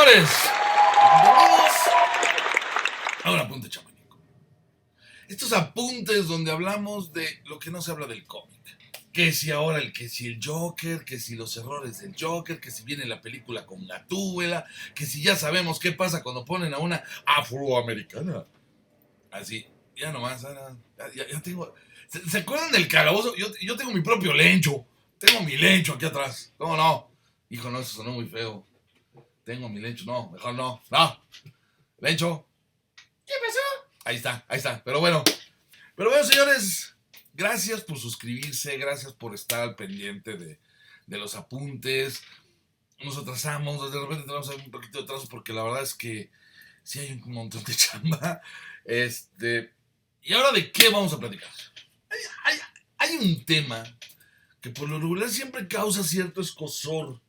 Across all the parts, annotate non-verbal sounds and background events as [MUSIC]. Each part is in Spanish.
señores, bienvenidos a un apunte chamanico. Estos apuntes donde hablamos de lo que no se habla del cómic. Que si ahora el que si el Joker, que si los errores del Joker, que si viene la película con Gatúbela, que si ya sabemos qué pasa cuando ponen a una afroamericana. Así, ya nomás, ya, ya, tengo. ¿Se, acuerdan del calabozo? Yo, yo tengo mi propio lencho. Tengo mi lencho aquí atrás. ¿Cómo no? Hijo, no, eso sonó muy feo. Tengo mi lencho. No, mejor no. No. Lencho. ¿Qué pasó? Ahí está, ahí está. Pero bueno. Pero bueno, señores. Gracias por suscribirse. Gracias por estar al pendiente de, de los apuntes. Nos atrasamos. De repente tenemos un poquito de atraso porque la verdad es que sí hay un montón de [LAUGHS] chamba. Este. ¿Y ahora de qué vamos a platicar? Hay, hay, hay un tema que por lo regular siempre causa cierto escosor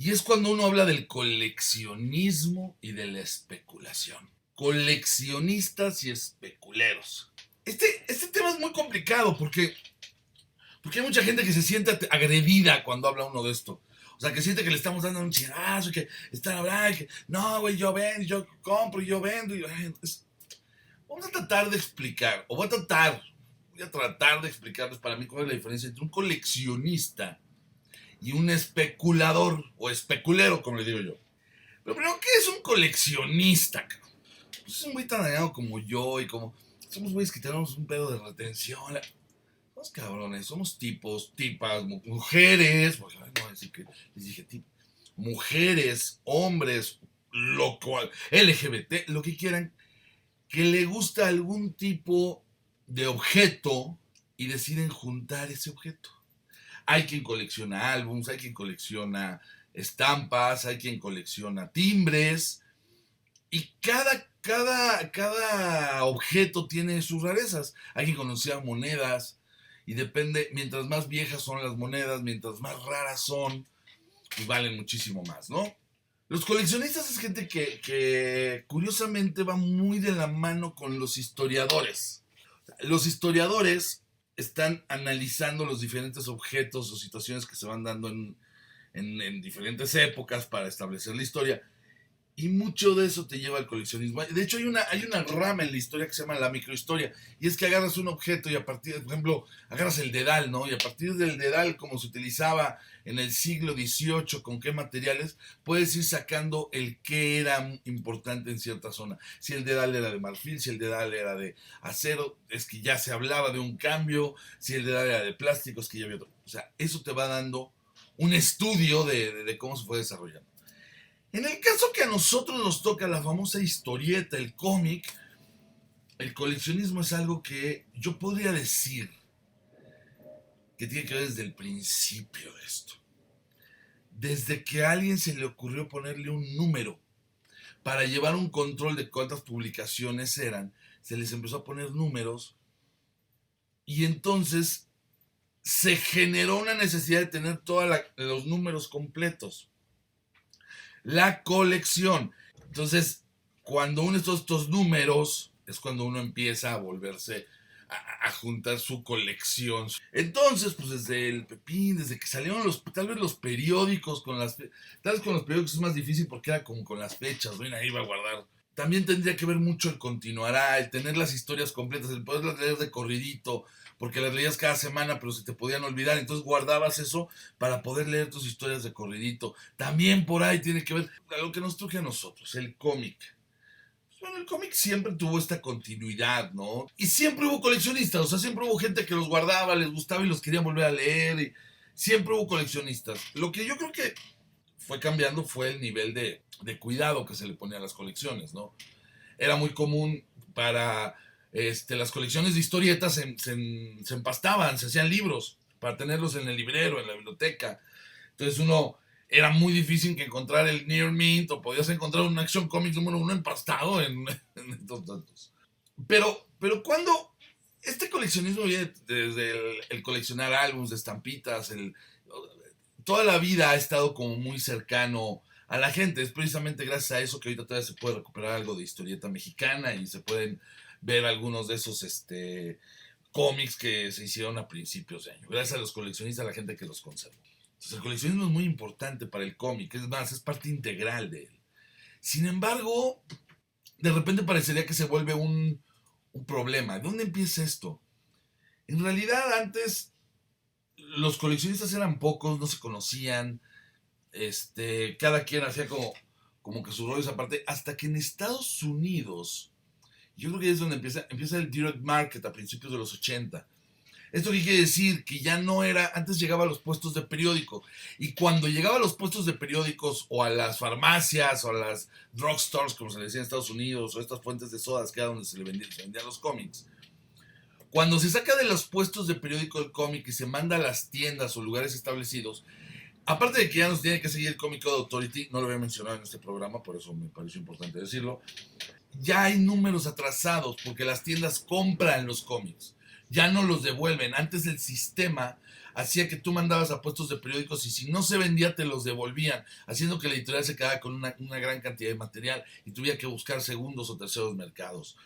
y es cuando uno habla del coleccionismo y de la especulación. Coleccionistas y especuleros. Este, este tema es muy complicado porque, porque hay mucha gente que se siente agredida cuando habla uno de esto. O sea, que siente que le estamos dando un chirazo, que están hablando, que no, güey, yo vendo, yo compro, yo vendo. Y, vamos a tratar de explicar, o voy a tratar, voy a tratar de explicarles para mí cuál es la diferencia entre un coleccionista y un especulador o especulero, como le digo yo. Pero primero, ¿qué es un coleccionista? Pues es un güey tan dañado como yo y como... Somos güeyes que tenemos un pedo de retención. Somos cabrones, somos tipos, tipas, mujeres, porque no decir que les dije tipo, mujeres, hombres, lo cual, LGBT, lo que quieran, que le gusta algún tipo de objeto y deciden juntar ese objeto. Hay quien colecciona álbums, hay quien colecciona estampas, hay quien colecciona timbres. Y cada, cada, cada objeto tiene sus rarezas. Hay quien colecciona monedas. Y depende, mientras más viejas son las monedas, mientras más raras son, pues valen muchísimo más, ¿no? Los coleccionistas es gente que, que, curiosamente va muy de la mano con los historiadores. Los historiadores están analizando los diferentes objetos o situaciones que se van dando en, en, diferentes épocas para establecer la historia. Y mucho de eso te lleva al coleccionismo. De hecho, hay una, hay una rama en la historia que se llama la microhistoria. Y es que agarras un objeto y a partir, por ejemplo, agarras el dedal, ¿no? Y a partir del dedal, como se utilizaba en el siglo XVIII, con qué materiales, puedes ir sacando el que era importante en cierta zona. Si el dedal era de marfil, si el dedal era de acero, es que ya se hablaba de un cambio. Si el dedal era de plástico, es que ya había otro. O sea, eso te va dando un estudio de, de cómo se fue desarrollando. En el caso que a nosotros nos toca la famosa historieta, el cómic, el coleccionismo es algo que yo podría decir que tiene que ver desde el principio de esto. Desde que a alguien se le ocurrió ponerle un número para llevar un control de cuántas publicaciones eran, se les empezó a poner números y entonces se generó una necesidad de tener todos los números completos la colección. Entonces, cuando uno de estos, números, es cuando uno empieza a volverse a, juntar su colección. Entonces, pues desde el Pepín, desde que salieron los, tal vez los periódicos con las, tal vez con los periódicos es más difícil porque era como con las fechas, ven ahí va a guardar. También tendría que ver mucho el continuará, el tener las historias completas, el poderlas leer de corridito, porque las leías cada semana, pero se te podían olvidar, entonces guardabas eso para poder leer tus historias de corridito. También por ahí tiene que ver lo que nos truje a nosotros, el cómic. Bueno, el cómic siempre tuvo esta continuidad, ¿no? Y siempre hubo coleccionistas, o sea, siempre hubo gente que los guardaba, les gustaba y los querían volver a leer, y siempre hubo coleccionistas. Lo que yo creo que fue cambiando fue el nivel de, de cuidado que se le ponía a las colecciones, ¿no? Era muy común para este, las colecciones de historietas se, empastaban, se hacían libros para tenerlos en el librero, en la biblioteca. Entonces uno era muy difícil que encontrar el Near Mint o podías encontrar un Action Comics número uno empastado en, [LAUGHS] estos datos. Pero, pero cuando este coleccionismo viene desde el, coleccionar álbumes de estampitas, el, toda la vida ha estado como muy cercano a la gente. Es precisamente gracias a eso que ahorita todavía se puede recuperar algo de historieta mexicana y se pueden ver algunos de esos este, cómics que se hicieron a principios de año. Gracias a los coleccionistas, a la gente que los conserva. Entonces, el coleccionismo es muy importante para el cómic, es más, es parte integral de él. Sin embargo, de repente parecería que se vuelve un, un problema. ¿De dónde empieza esto? En realidad antes los coleccionistas eran pocos, no se conocían, este, cada quien hacía como, como que su rollo esa parte, hasta que en Estados Unidos, yo creo que es donde empieza, empieza el direct market a principios de los 80. Esto qué quiere decir que ya no era, antes llegaba a los puestos de periódico y cuando llegaba a los puestos de periódicos o a las farmacias o a las drugstores, como se le decía en Estados Unidos, o estas fuentes de sodas que era donde se le vendían, los cómics, cuando se saca de los puestos de periódico el cómic y se manda a las tiendas o lugares establecidos, aparte de que ya nos tiene que seguir el Comic Code Authority, no lo había mencionado en este programa, por eso me pareció importante decirlo, ya hay números atrasados porque las tiendas compran los cómics, ya no los devuelven. Antes el sistema hacía que tú mandabas a puestos de periódicos y si no se vendía te los devolvían, haciendo que la editorial se quedara con una, una gran cantidad de material y tuviera que buscar segundos o terceros mercados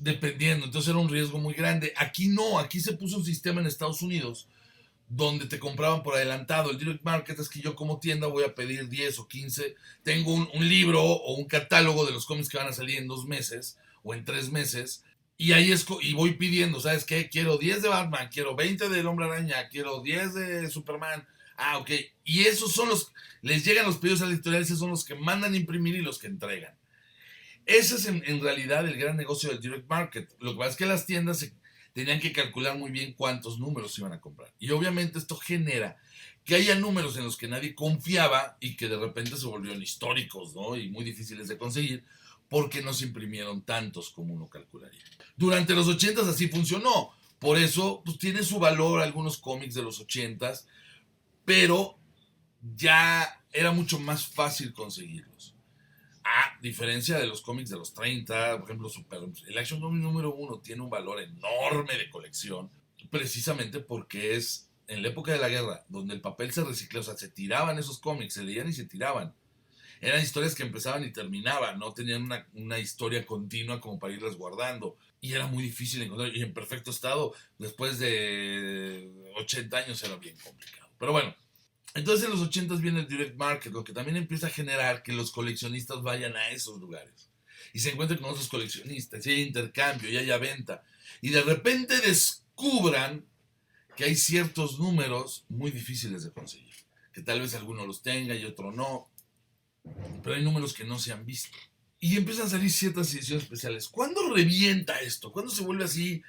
dependiendo. Entonces era un riesgo muy grande. Aquí no, aquí se puso un sistema en Estados Unidos donde te compraban por adelantado. El direct market es que yo como tienda voy a pedir 10 o 15. Tengo un, libro o un catálogo de los cómics que van a salir en dos meses o en tres meses. Y ahí es, y voy pidiendo, ¿sabes qué? Quiero 10 de Batman, quiero 20 del Hombre Araña, quiero 10 de Superman. Ah, ok. Y esos son los, les llegan los pedidos a la editorial, esos son los que mandan imprimir y los que entregan. Ese es en, realidad el gran negocio del direct market. Lo que pasa es que las tiendas tenían que calcular muy bien cuántos números iban a comprar. Y obviamente esto genera que haya números en los que nadie confiaba y que de repente se volvieron históricos, ¿no? Y muy difíciles de conseguir porque no se imprimieron tantos como uno calcularía. Durante los 80 así funcionó. Por eso, pues tiene su valor algunos cómics de los 80 pero ya era mucho más fácil conseguirlos. A diferencia de los cómics de los 30, por ejemplo, Super, el Action Comics número uno tiene un valor enorme de colección, precisamente porque es en la época de la guerra, donde el papel se recicló, o sea, se tiraban esos cómics, se leían y se tiraban. Eran historias que empezaban y terminaban, no tenían una, una historia continua como para irlas guardando. Y era muy difícil encontrar, y en perfecto estado, después de 80 años era bien complicado. Pero bueno, entonces en los 80 viene el direct market, lo que también empieza a generar que los coleccionistas vayan a esos lugares y se encuentren con otros coleccionistas, y hay intercambio, y haya venta, y de repente descubran que hay ciertos números muy difíciles de conseguir, que tal vez alguno los tenga y otro no, pero hay números que no se han visto. Y empiezan a salir ciertas ediciones especiales. ¿Cuándo revienta esto? ¿Cuándo se vuelve así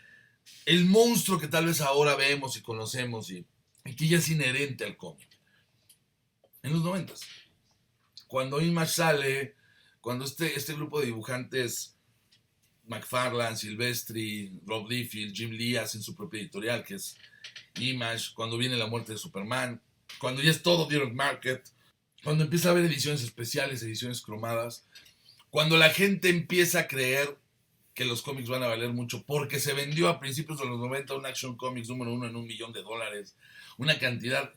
el monstruo que tal vez ahora vemos y conocemos y, y que ya es inherente al cómic? En los noventas. Cuando Image sale, cuando este, este grupo de dibujantes, McFarlane, Silvestri, Rob Liefeld, Jim Lee hacen su propia editorial, que es Image, cuando viene la muerte de Superman, cuando ya es todo Direct Market, cuando empieza a haber ediciones especiales, ediciones cromadas, cuando la gente empieza a creer que los cómics van a valer mucho porque se vendió a principios de los 90 un Action Comics número uno en un millón de dólares, una cantidad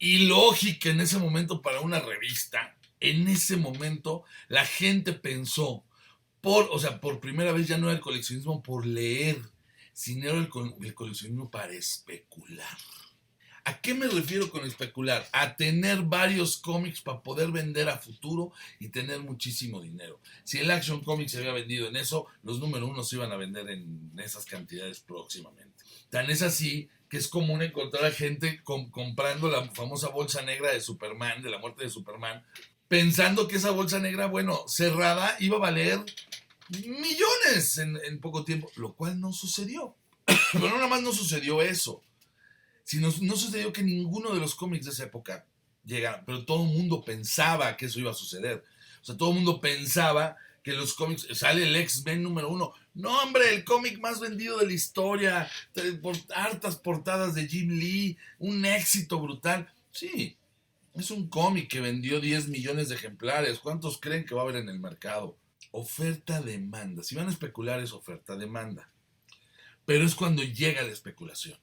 y lógica en ese momento para una revista. En ese momento la gente pensó, por, o sea, por primera vez ya no era el coleccionismo por leer, sino era el, el coleccionismo para especular. ¿A qué me refiero con especular? A tener varios cómics para poder vender a futuro y tener muchísimo dinero. Si el Action Comics se había vendido en eso, los número uno se iban a vender en esas cantidades próximamente. Tan es así que es común encontrar a gente comprando la famosa bolsa negra de Superman, de la muerte de Superman, pensando que esa bolsa negra, bueno, cerrada, iba a valer millones en, poco tiempo, lo cual no sucedió. Pero nada más no sucedió eso, sino no sucedió que ninguno de los cómics de esa época llegara, pero todo el mundo pensaba que eso iba a suceder. O sea, todo el mundo pensaba que los cómics, sale el X-Men número uno, no, hombre, el cómic más vendido de la historia, hartas portadas de Jim Lee, un éxito brutal. Sí, es un cómic que vendió 10 millones de ejemplares. ¿Cuántos creen que va a haber en el mercado? Oferta-demanda. Si van a especular es oferta-demanda. Pero es cuando llega la especulación.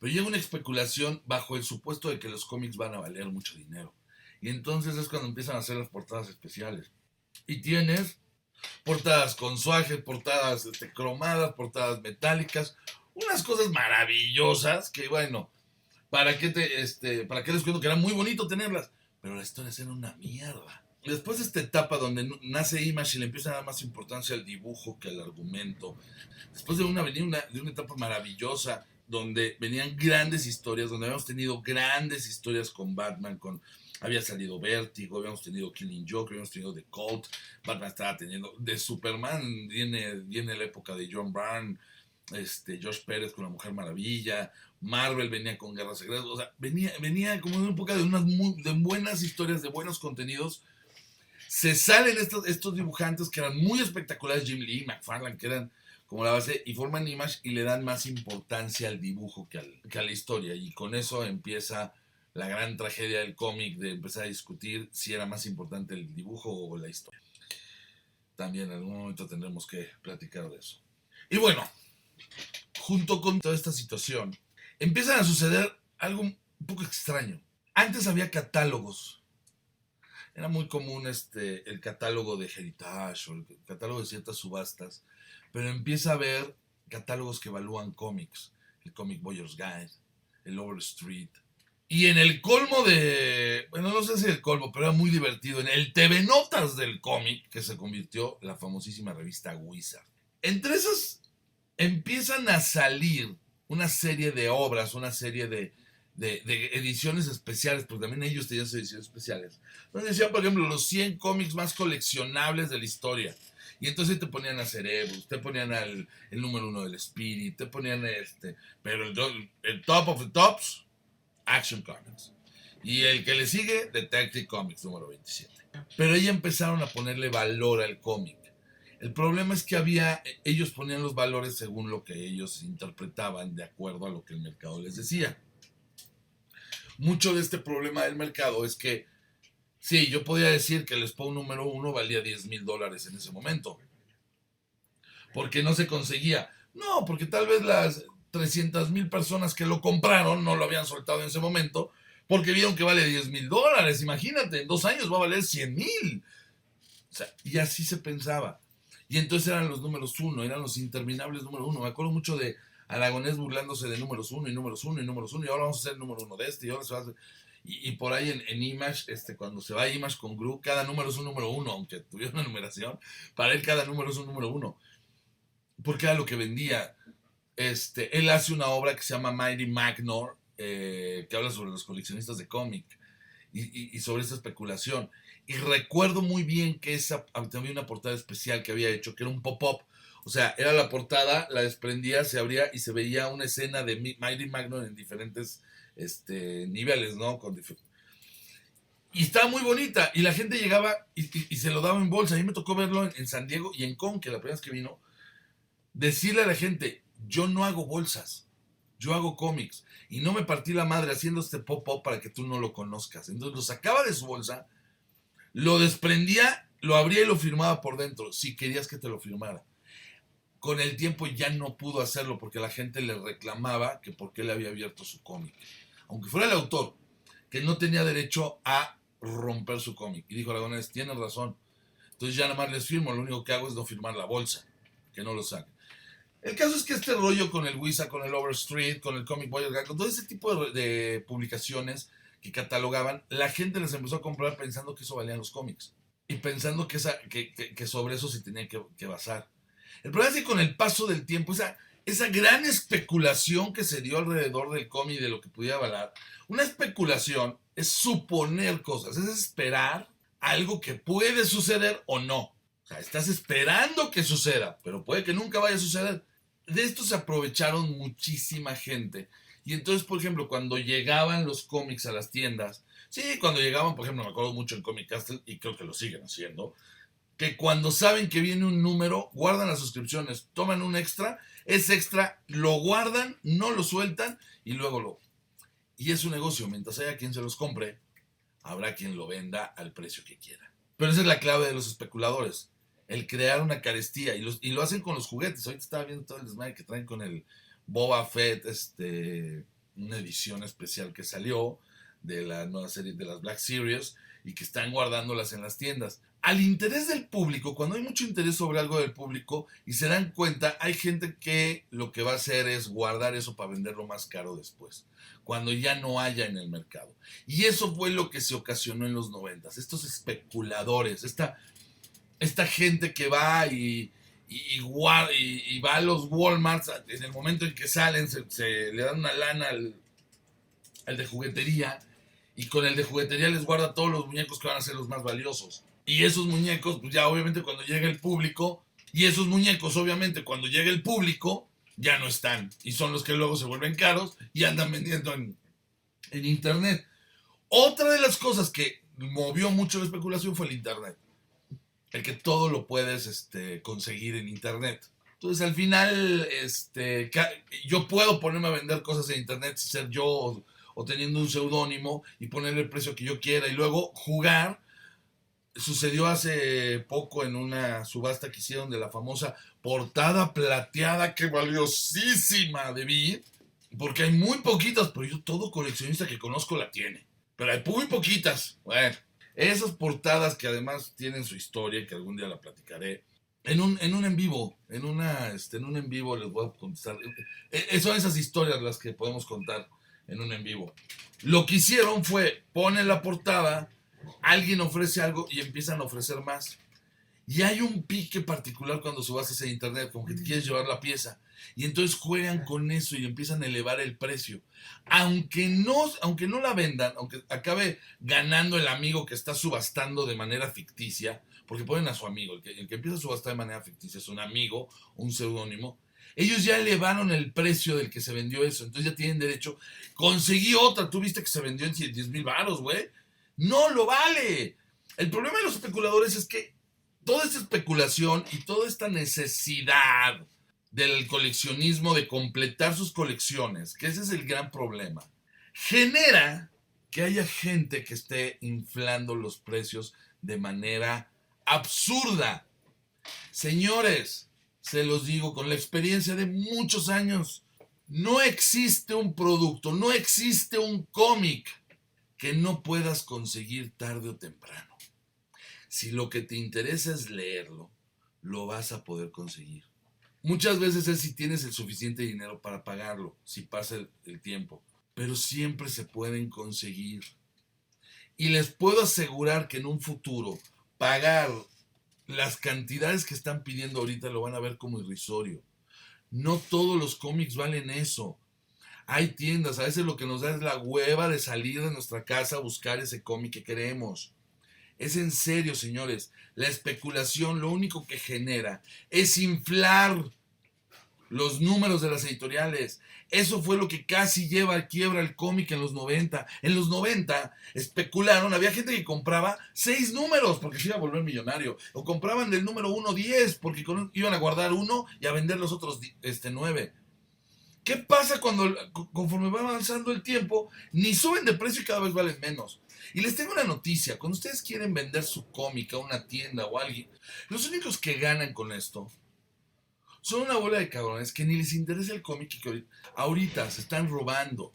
Pero llega una especulación bajo el supuesto de que los cómics van a valer mucho dinero. Y entonces es cuando empiezan a hacer las portadas especiales. Y tienes portadas con suaje, portadas este, cromadas, portadas metálicas, unas cosas maravillosas que bueno, ¿para qué te, este, para qué les cuento que era muy bonito tenerlas? Pero las historias eran una mierda. después de esta etapa donde nace Image y le empieza a dar más importancia al dibujo que al argumento, después de una, una, de una etapa maravillosa donde venían grandes historias, donde habíamos tenido grandes historias con Batman, con había salido Vértigo, habíamos tenido Killing Joke, habíamos tenido The Cult, Batman estaba teniendo, de Superman viene, viene la época de John Byrne, este, Josh Pérez con la Mujer Maravilla, Marvel venía con Guerra Secreta, o sea, venía, venía como una época de unas de buenas historias, de buenos contenidos. Se salen estos, estos dibujantes que eran muy espectaculares, Jim Lee, McFarlane, que eran como la base, y forman Image y le dan más importancia al dibujo que, que a la historia. Y con eso empieza la gran tragedia del cómic de empezar a discutir si era más importante el dibujo o la historia. También en algún momento tendremos que platicar de eso. Y bueno, junto con toda esta situación, empiezan a suceder algo un poco extraño. Antes había catálogos. Era muy común este, el catálogo de Heritage o el catálogo de ciertas subastas, pero empieza a haber catálogos que evalúan cómics. El Comic Boyer's Guide, el Overstreet, y en el colmo de, bueno, no sé si el colmo, pero era muy divertido, en el TV Notas del cómic, que se convirtió la famosísima revista Wizard. Entre esas empiezan a salir una serie de obras, una serie de, ediciones especiales, porque también ellos tenían sus ediciones especiales. Donde decían, por ejemplo, los 100 cómics más coleccionables de la historia. Y entonces te ponían a Cerebus, te ponían al, el número uno del Spirit, te ponían este. Pero el, el top of the tops Action Comics. Y el que le sigue, Detective Comics número 27. Pero ellos empezaron a ponerle valor al cómic. El problema es que había, ellos ponían los valores según lo que ellos interpretaban de acuerdo a lo que el mercado les decía. Mucho de este problema del mercado es que, sí, yo podía decir que el Spawn número uno valía 10 mil dólares en ese momento. Porque no se conseguía. No, porque tal vez las, 300 mil personas que lo compraron, no lo habían soltado en ese momento, porque vieron que vale 10 mil dólares. Imagínate, en dos años va a valer 100 mil. O sea, y así se pensaba. Y entonces eran los números uno, eran los interminables números uno. Me acuerdo mucho de Aragonés burlándose de números uno y números uno y números uno, y ahora vamos a hacer el número uno de este, y ahora se va a hacer... Y, por ahí en, Image, este, cuando se va a Image con Gru, cada número es un número uno, aunque tuviera una [LAUGHS] numeración, para él cada número es un número uno. Porque era lo que vendía. Este, él hace una obra que se llama Mighty Magnor, eh, que habla sobre los coleccionistas de cómic y, sobre esa especulación. Y recuerdo muy bien que esa, había una portada especial que había hecho, que era un pop-up. O sea, era la portada, la desprendía, se abría y se veía una escena de Mighty Magnor en diferentes este, niveles, ¿no? Con y estaba muy bonita. Y la gente llegaba y, se lo daba en bolsa. A mí me tocó verlo en, en San Diego y en Con, que la primera vez que vino, decirle a la gente, yo no hago bolsas, yo hago cómics. Y no me partí la madre haciendo este pop-up para que tú no lo conozcas. Entonces lo sacaba de su bolsa, lo desprendía, lo abría y lo firmaba por dentro, si querías que te lo firmara. Con el tiempo ya no pudo hacerlo porque la gente le reclamaba que por qué le había abierto su cómic. Aunque fuera el autor, que no tenía derecho a romper su cómic. Y dijo Aragonés, tienes razón. Entonces ya nada más les firmo, lo único que hago es no firmar la bolsa, que no lo saquen. El caso es que este rollo con el Wisa, con el Overstreet, con el Comic Boy, con todo ese tipo de, publicaciones que catalogaban, la gente les empezó a comprar pensando que eso valían los cómics. Y pensando que, que, sobre eso se tenía que, basar. El problema es que con el paso del tiempo, esa, esa gran especulación que se dio alrededor del cómic de lo que pudiera valer, una especulación es suponer cosas, es esperar algo que puede suceder o no. O sea, estás esperando que suceda, pero puede que nunca vaya a suceder de esto se aprovecharon muchísima gente. Y entonces, por ejemplo, cuando llegaban los cómics a las tiendas, sí, cuando llegaban, por ejemplo, me acuerdo mucho en Comic Castle, y creo que lo siguen haciendo, que cuando saben que viene un número, guardan las suscripciones, toman un extra, ese extra lo guardan, no lo sueltan y luego lo... Y es un negocio, mientras haya quien se los compre, habrá quien lo venda al precio que quiera. Pero esa es la clave de los especuladores el crear una carestía. Y, los, y lo hacen con los juguetes. Ahorita estaba viendo todo el desmadre que traen con el Boba Fett, este, una edición especial que salió de la nueva serie de las Black Series y que están guardándolas en las tiendas. Al interés del público, cuando hay mucho interés sobre algo del público y se dan cuenta, hay gente que lo que va a hacer es guardar eso para venderlo más caro después, cuando ya no haya en el mercado. Y eso fue lo que se ocasionó en los noventas, estos especuladores, esta, esta gente que va y, y, va a los Walmarts, en el momento en que salen, se, le dan una lana al, al de juguetería y con el de juguetería les guarda todos los muñecos que van a ser los más valiosos. Y esos muñecos, pues ya obviamente cuando llega el público, y esos muñecos obviamente cuando llega el público, ya no están. Y son los que luego se vuelven caros y andan vendiendo en, internet. Otra de las cosas que movió mucho la especulación fue el internet. El que todo lo puedes este, conseguir en internet. Entonces al final, este, yo puedo ponerme a vender cosas en internet, ser yo o, teniendo un seudónimo y poner el precio que yo quiera y luego jugar sucedió hace poco en una subasta que hicieron de la famosa portada plateada que valiosísima de Beat, porque hay muy poquitas, pero yo todo coleccionista que conozco la tiene. Pero hay muy poquitas. Bueno, esas portadas que además tienen su historia que algún día la platicaré. En un, en un en vivo, en, una, este, en un en vivo les voy a contestar. Eh, eh, son esas historias las que podemos contar en un en vivo. Lo que hicieron fue ponen la portada alguien ofrece algo y empiezan a ofrecer más. Y hay un pique particular cuando subas a internet, como que te quieres llevar la pieza. Y entonces juegan con eso y empiezan a elevar el precio. Aunque no, aunque no la vendan, aunque acabe ganando el amigo que está subastando de manera ficticia, porque ponen a su amigo, el que, el que empieza a subastar de manera ficticia es un amigo, un seudónimo, ellos ya elevaron el precio del que se vendió eso, entonces ya tienen derecho. Conseguí otra, tú viste que se vendió en 10 mil baros, güey. No lo vale. El problema de los especuladores es que toda esta especulación y toda esta necesidad del coleccionismo de completar sus colecciones, que ese es el gran problema, genera que haya gente que esté inflando los precios de manera absurda. Señores, se los digo con la experiencia de muchos años, no existe un producto, no existe un cómic que no puedas conseguir tarde o temprano. Si lo que te interesa es leerlo, lo vas a poder conseguir. Muchas veces es si tienes el suficiente dinero para pagarlo, si pasa el, tiempo, pero siempre se pueden conseguir. Y les puedo asegurar que en un futuro pagar las cantidades que están pidiendo ahorita lo van a ver como irrisorio. No todos los cómics valen eso. Hay tiendas, a veces lo que nos da es la hueva de salir de nuestra casa a buscar ese cómic que queremos. Es en serio, señores. La especulación lo único que genera es inflar los números de las editoriales. Eso fue lo que casi lleva a quiebra el cómic en los 90. En los 90 especularon, había gente que compraba seis números porque se iba a volver millonario. O compraban del número 1 10 porque iban a guardar uno y a vender los otros este, 9. ¿Qué pasa cuando conforme va avanzando el tiempo, ni suben de precio y cada vez valen menos? Y les tengo una noticia, cuando ustedes quieren vender su cómic a una tienda o a alguien, los únicos que ganan con esto son una bola de cabrones que ni les interesa el cómic y que ahorita, se están robando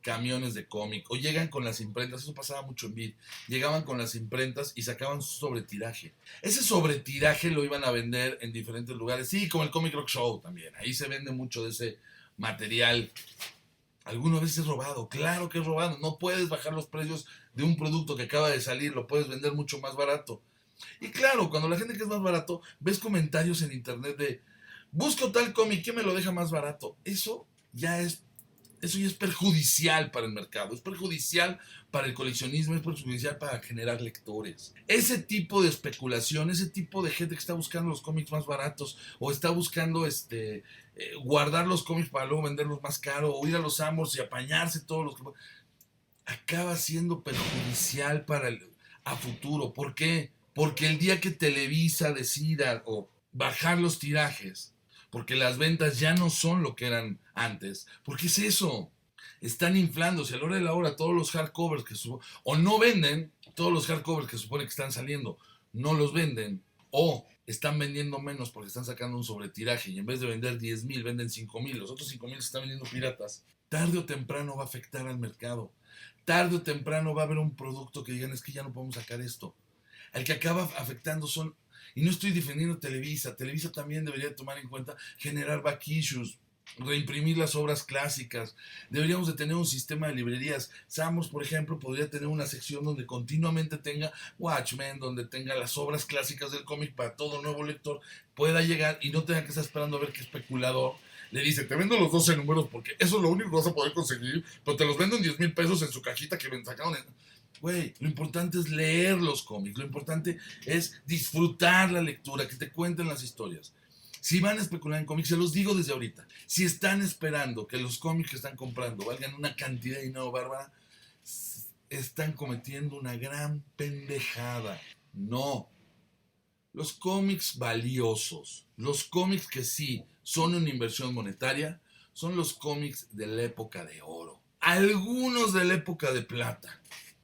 camiones de cómic o llegan con las imprentas, eso pasaba mucho en Vid, llegaban con las imprentas y sacaban su sobretiraje. Ese sobretiraje lo iban a vender en diferentes lugares, sí, como el Comic Rock Show también, ahí se vende mucho de ese material. Alguna vez es robado, claro que es robado. No puedes bajar los precios de un producto que acaba de salir, lo puedes vender mucho más barato. Y claro, cuando la gente que es más barato, ves comentarios en internet de busco tal cómic que me lo deja más barato. Eso ya es eso ya es perjudicial para el mercado, es perjudicial para el coleccionismo, es perjudicial para generar lectores. Ese tipo de especulación, ese tipo de gente que está buscando los cómics más baratos o está buscando este, eh, guardar los cómics para luego venderlos más caro o ir a los Amos y apañarse todos los... acaba siendo perjudicial para el a futuro. ¿Por qué? Porque el día que Televisa decida o bajar los tirajes, porque las ventas ya no son lo que eran antes. ¿Por qué es eso? Están inflándose a la hora de la hora todos los hardcovers que o no venden todos los hardcovers que supone que están saliendo, no los venden o están vendiendo menos porque están sacando un sobretiraje y en vez de vender 10 mil venden 5 mil, los otros 5 mil se están vendiendo piratas. Tarde o temprano va a afectar al mercado. Tarde o temprano va a haber un producto que digan es que ya no podemos sacar esto. al que acaba afectando son, y no estoy defendiendo Televisa, Televisa también debería tomar en cuenta generar back issues, reimprimir las obras clásicas. Deberíamos de tener un sistema de librerías. Samos, por ejemplo, podría tener una sección donde continuamente tenga Watchmen, donde tenga las obras clásicas del cómic para todo nuevo lector pueda llegar y no tenga que estar esperando a ver qué especulador le dice, te vendo los 12 números porque eso es lo único que vas a poder conseguir, pero te los vendo en 10 mil pesos en su cajita que me sacaron. Güey, lo importante es leer los cómics, lo importante es disfrutar la lectura, que te cuenten las historias. Si van a especular en cómics, se los digo desde ahorita. Si están esperando que los cómics que están comprando valgan una cantidad de dinero bárbara, están cometiendo una gran pendejada. No. Los cómics valiosos, los cómics que sí son una inversión monetaria, son los cómics de la época de oro. Algunos de la época de plata,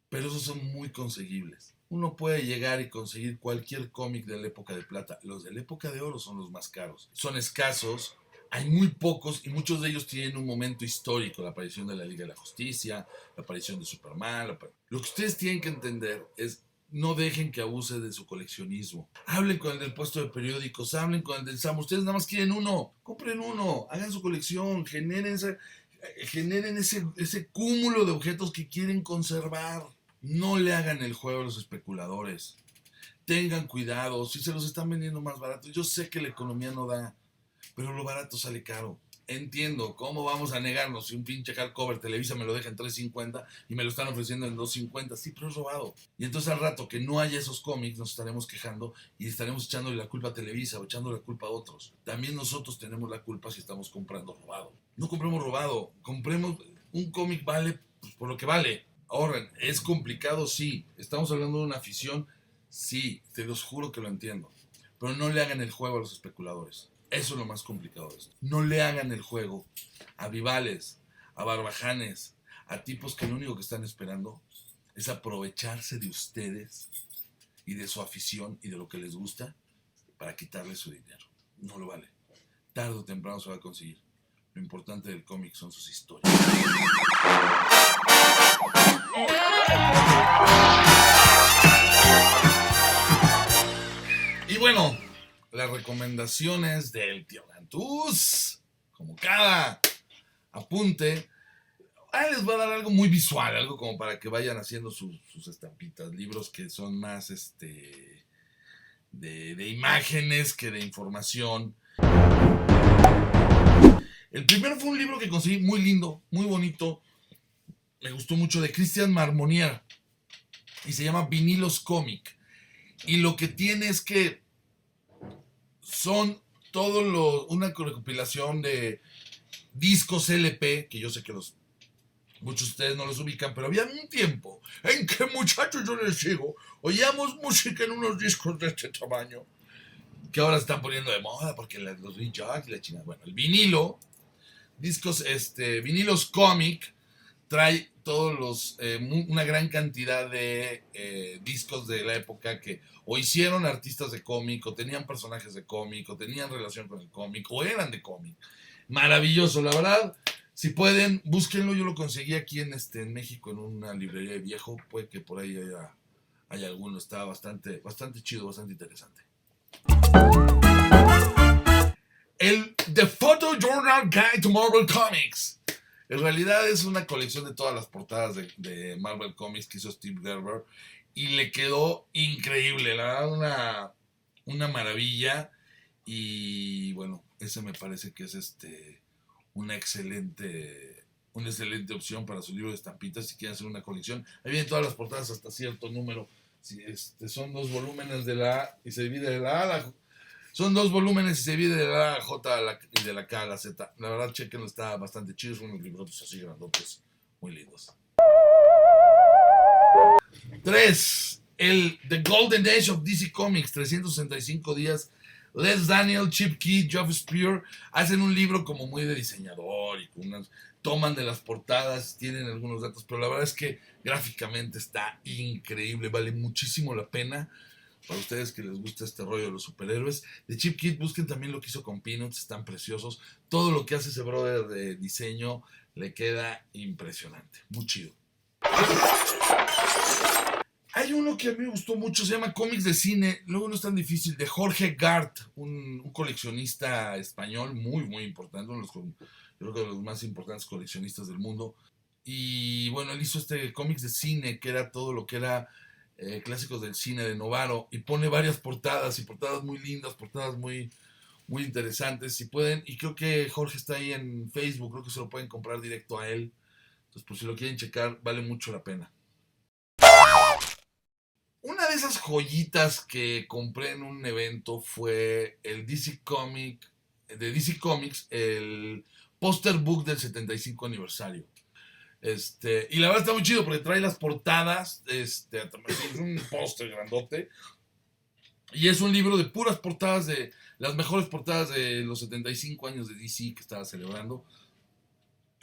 pero esos son muy conseguibles uno puede llegar y conseguir cualquier cómic de la época de plata. Los de la época de oro son los más caros. Son escasos, hay muy pocos y muchos de ellos tienen un momento histórico, la aparición de la Liga de la Justicia, la aparición de Superman. Lo que ustedes tienen que entender es no dejen que abuse de su coleccionismo. Hablen con el del puesto de periódicos, hablen con el del SAM. Ustedes nada más quieren uno, compren uno, hagan su colección, generen, ese, generen ese, ese cúmulo de objetos que quieren conservar. No le hagan el juego a los especuladores. Tengan cuidado, si se los están vendiendo más baratos. Yo sé que la economía no da, pero lo barato sale caro. Entiendo, ¿cómo vamos a negarnos si un pinche hardcover Televisa me lo deja en 3.50 y me lo están ofreciendo en 2.50? Sí, pero es robado. Y entonces al rato que no haya esos cómics nos estaremos quejando y estaremos echándole la culpa a Televisa o echándole la culpa a otros. También nosotros tenemos la culpa si estamos comprando robado. No compremos robado, compremos un cómic vale pues, por lo que vale. Ahora, ¿es complicado? Sí. ¿Estamos hablando de una afición? Sí, te los juro que lo entiendo. Pero no le hagan el juego a los especuladores. Eso es lo más complicado. No le hagan el juego a vivales, a barbajanes, a tipos que lo único que están esperando es aprovecharse de ustedes y de su afición y de lo que les gusta para quitarles su dinero. No lo vale. Tarde o temprano se va a conseguir. Lo importante del cómic son sus historias. Recomendaciones del tío Gantús, como cada apunte, ahí les voy a dar algo muy visual, algo como para que vayan haciendo sus, estampitas, libros que son más este de, de imágenes que de información. El primero fue un libro que conseguí muy lindo, muy bonito, me gustó mucho de Christian Marmonier y se llama Vinilos Comic. Y lo que tiene es que son todo lo, una recopilación de discos LP, que yo sé que los muchos de ustedes no los ubican, pero había un tiempo en que muchachos yo les digo, oíamos música en unos discos de este tamaño, que ahora están poniendo de moda porque los vi y la china. Bueno, el vinilo, discos, este, vinilos cómic, trae todos los, eh, una gran cantidad de eh, discos de la época que o hicieron artistas de cómic, o tenían personajes de cómic, o tenían relación con el cómic, o eran de cómic. Maravilloso, la verdad. Si pueden, búsquenlo. Yo lo conseguí aquí en, este, en México en una librería de viejo. Puede que por ahí haya, haya alguno. Está bastante, bastante chido, bastante interesante. El The Photo Journal Guide to Marvel Comics en realidad es una colección de todas las portadas de, Marvel Comics que hizo Steve Gerber y le quedó increíble, la verdad, una, una maravilla. Y bueno, ese me parece que es este una excelente una excelente opción para su libro de estampitas si quieren hacer una colección. Ahí vienen todas las portadas hasta cierto número. Si este, son dos volúmenes de la A y se divide de la A la, son dos volúmenes y se divide de la J y de la K a la Z. La verdad, chequenlo, está bastante chido. Son unos libros así grandotes, muy lindos. 3. El The Golden Age of DC Comics, 365 días. Les Daniel, Chip Key, Geoff Spear hacen un libro como muy de diseñador y con unas, toman de las portadas, tienen algunos datos, pero la verdad es que gráficamente está increíble, vale muchísimo la pena para ustedes que les gusta este rollo de los superhéroes. De Chip Kid, busquen también lo que hizo con Peanuts, están preciosos. Todo lo que hace ese brother de diseño le queda impresionante, muy chido. Hay uno que a mí me gustó mucho, se llama Cómics de Cine, luego no es tan difícil, de Jorge Gart, un, coleccionista español muy, muy importante, uno creo que de los más importantes coleccionistas del mundo. Y bueno, él hizo este cómics de cine, que era todo lo que era eh, clásicos del cine de Novaro, y pone varias portadas, y portadas muy lindas, portadas muy, muy interesantes, si pueden, y creo que Jorge está ahí en Facebook, creo que se lo pueden comprar directo a él. Entonces, por si lo quieren checar, vale mucho la pena. Una de esas joyitas que compré en un evento fue el DC Comic, de DC Comics, el poster book del 75 aniversario. Este, y la verdad está muy chido porque trae las portadas, este, es un póster grandote. Y es un libro de puras portadas de las mejores portadas de los 75 años de DC que estaba celebrando.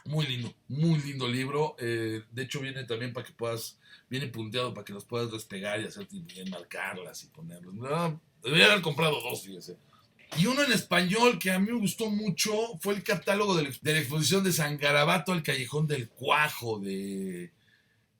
Muy lindo, muy lindo libro. Eh, de hecho, viene también para que puedas, viene punteado para que los puedas despegar y hacer bien, marcarlas y ponerlos. No, debería haber comprado dos, fíjese. Y uno en español que a mí me gustó mucho fue el catálogo de la, exposición de San Garabato al Callejón del Cuajo, de,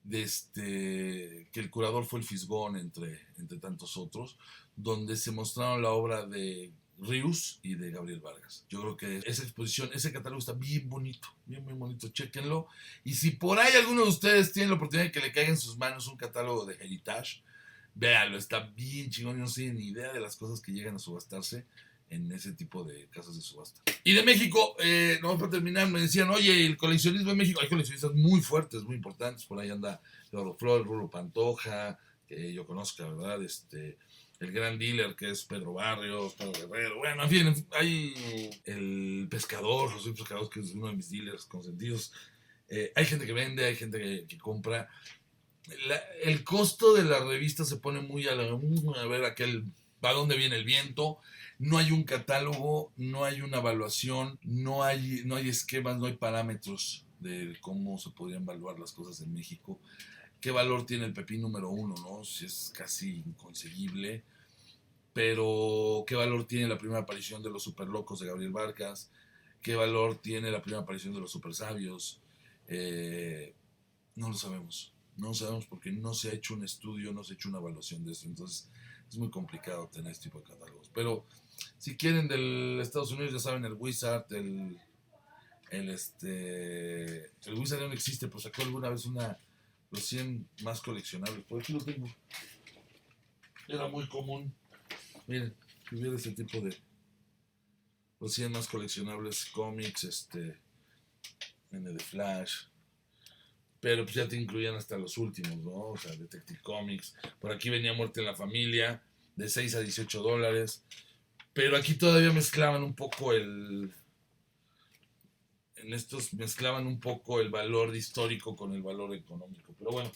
este, que el curador fue el Fisgón, entre, entre tantos otros, donde se mostraron la obra de Rius y de Gabriel Vargas. Yo creo que esa exposición, ese catálogo está bien bonito, bien, bien bonito, chéquenlo. Y si por ahí alguno de ustedes tiene la oportunidad de que le caiga en sus manos un catálogo de Heritage, véanlo, está bien chingón, yo no sé ni idea de las cosas que llegan a subastarse en ese tipo de casas de subasta. Y de México, eh, no para terminar, me decían, oye, el coleccionismo en México, hay coleccionistas muy fuertes, muy importantes, por ahí anda Eduardo Flores, Rulo Pantoja, que yo conozco, ¿verdad? Este, el gran dealer que es Pedro Barrios, Pedro Guerrero, bueno, en fin, hay el pescador, José Pescador, que es uno de mis dealers consentidos. Eh, hay gente que vende, hay gente que, que compra. La, el costo de la revista se pone muy a, la, a ver aquel, a dónde viene el viento. No hay un catálogo, no hay una evaluación, no hay, no hay esquemas, no hay parámetros de cómo se podrían evaluar las cosas en México qué valor tiene el pepín número uno, ¿no? Si es casi inconseguible. Pero qué valor tiene la primera aparición de los superlocos de Gabriel Vargas, qué valor tiene la primera aparición de los super sabios. Eh, no lo sabemos. No lo sabemos porque no se ha hecho un estudio, no se ha hecho una evaluación de esto. Entonces es muy complicado tener este tipo de catálogos. Pero si quieren del Estados Unidos, ya saben, el Wizard, el, el este, el Wizard no existe, pues sacó alguna vez una los 100 más coleccionables. Por aquí lo tengo. Era muy común. Miren, que hubiera ese tipo de. Los 100 más coleccionables cómics, este. N de Flash. Pero pues ya te incluían hasta los últimos, ¿no? O sea, Detective Comics. Por aquí venía Muerte en la Familia, de 6 a 18 dólares. Pero aquí todavía mezclaban un poco el, en estos mezclaban un poco el valor histórico con el valor económico. Pero bueno,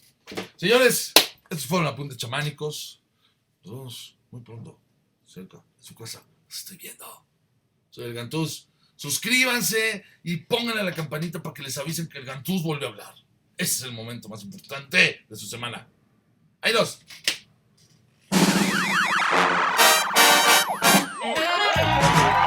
señores, estos fueron apuntes chamánicos. Nos vemos muy pronto, cerca de su casa. estoy viendo. Soy el Gantús. Suscríbanse y pónganle la campanita para que les avisen que el Gantús vuelve a hablar. Ese es el momento más importante de su semana. Hay dos. Eh,